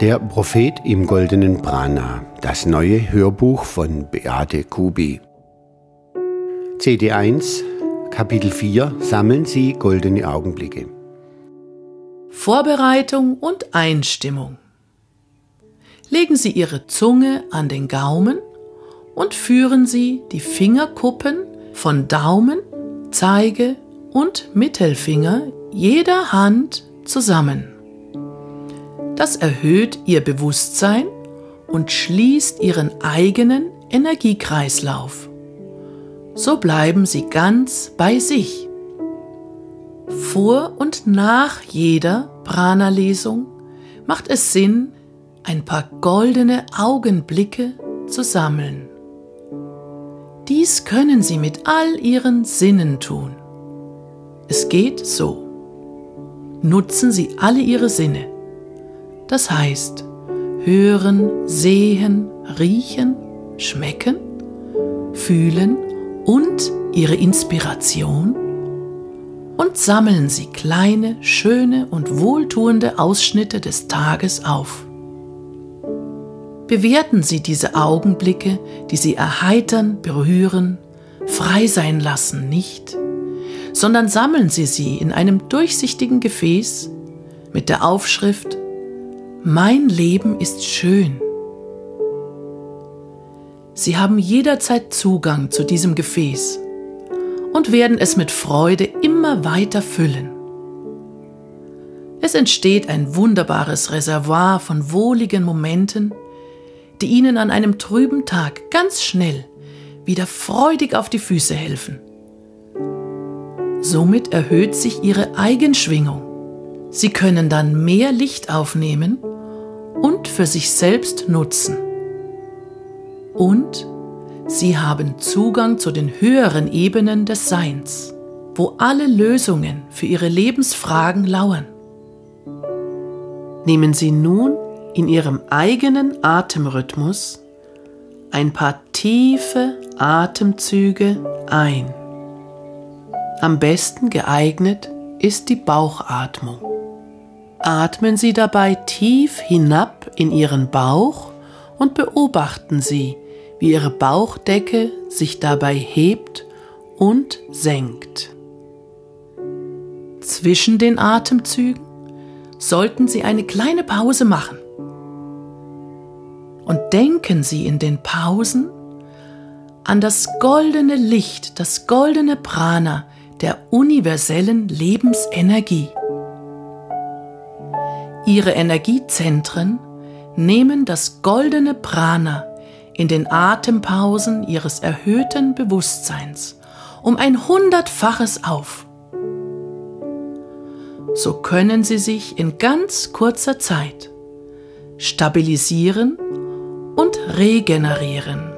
Der Prophet im goldenen Prana, das neue Hörbuch von Beate Kubi. CD1, Kapitel 4, sammeln Sie goldene Augenblicke. Vorbereitung und Einstimmung. Legen Sie Ihre Zunge an den Gaumen und führen Sie die Fingerkuppen von Daumen, Zeige und Mittelfinger jeder Hand zusammen. Das erhöht Ihr Bewusstsein und schließt Ihren eigenen Energiekreislauf. So bleiben Sie ganz bei sich. Vor und nach jeder Prana-Lesung macht es Sinn, ein paar goldene Augenblicke zu sammeln. Dies können Sie mit all Ihren Sinnen tun. Es geht so. Nutzen Sie alle Ihre Sinne. Das heißt, hören, sehen, riechen, schmecken, fühlen und ihre Inspiration und sammeln Sie kleine, schöne und wohltuende Ausschnitte des Tages auf. Bewerten Sie diese Augenblicke, die Sie erheitern, berühren, frei sein lassen, nicht, sondern sammeln Sie sie in einem durchsichtigen Gefäß mit der Aufschrift Mein Leben ist schön. Sie haben jederzeit Zugang zu diesem Gefäß und werden es mit Freude immer weiter füllen. Es entsteht ein wunderbares Reservoir von wohligen Momenten, die Ihnen an einem trüben Tag ganz schnell wieder freudig auf die Füße helfen. Somit erhöht sich Ihre Eigenschwingung. Sie können dann mehr Licht aufnehmen und für sich selbst nutzen. Und Sie haben Zugang zu den höheren Ebenen des Seins, wo alle Lösungen für Ihre Lebensfragen lauern. Nehmen Sie nun in Ihrem eigenen Atemrhythmus ein paar tiefe Atemzüge ein. Am besten geeignet ist die Bauchatmung. Atmen Sie dabei tief hinab in Ihren Bauch und beobachten Sie, wie Ihre Bauchdecke sich dabei hebt und senkt. Zwischen den Atemzügen sollten Sie eine kleine Pause machen und denken Sie in den Pausen an das goldene Licht, das goldene Prana der universellen Lebensenergie. Ihre Energiezentren nehmen das goldene Prana in den Atempausen Ihres erhöhten Bewusstseins um ein hundertfaches auf. So können Sie sich in ganz kurzer Zeit stabilisieren und regenerieren.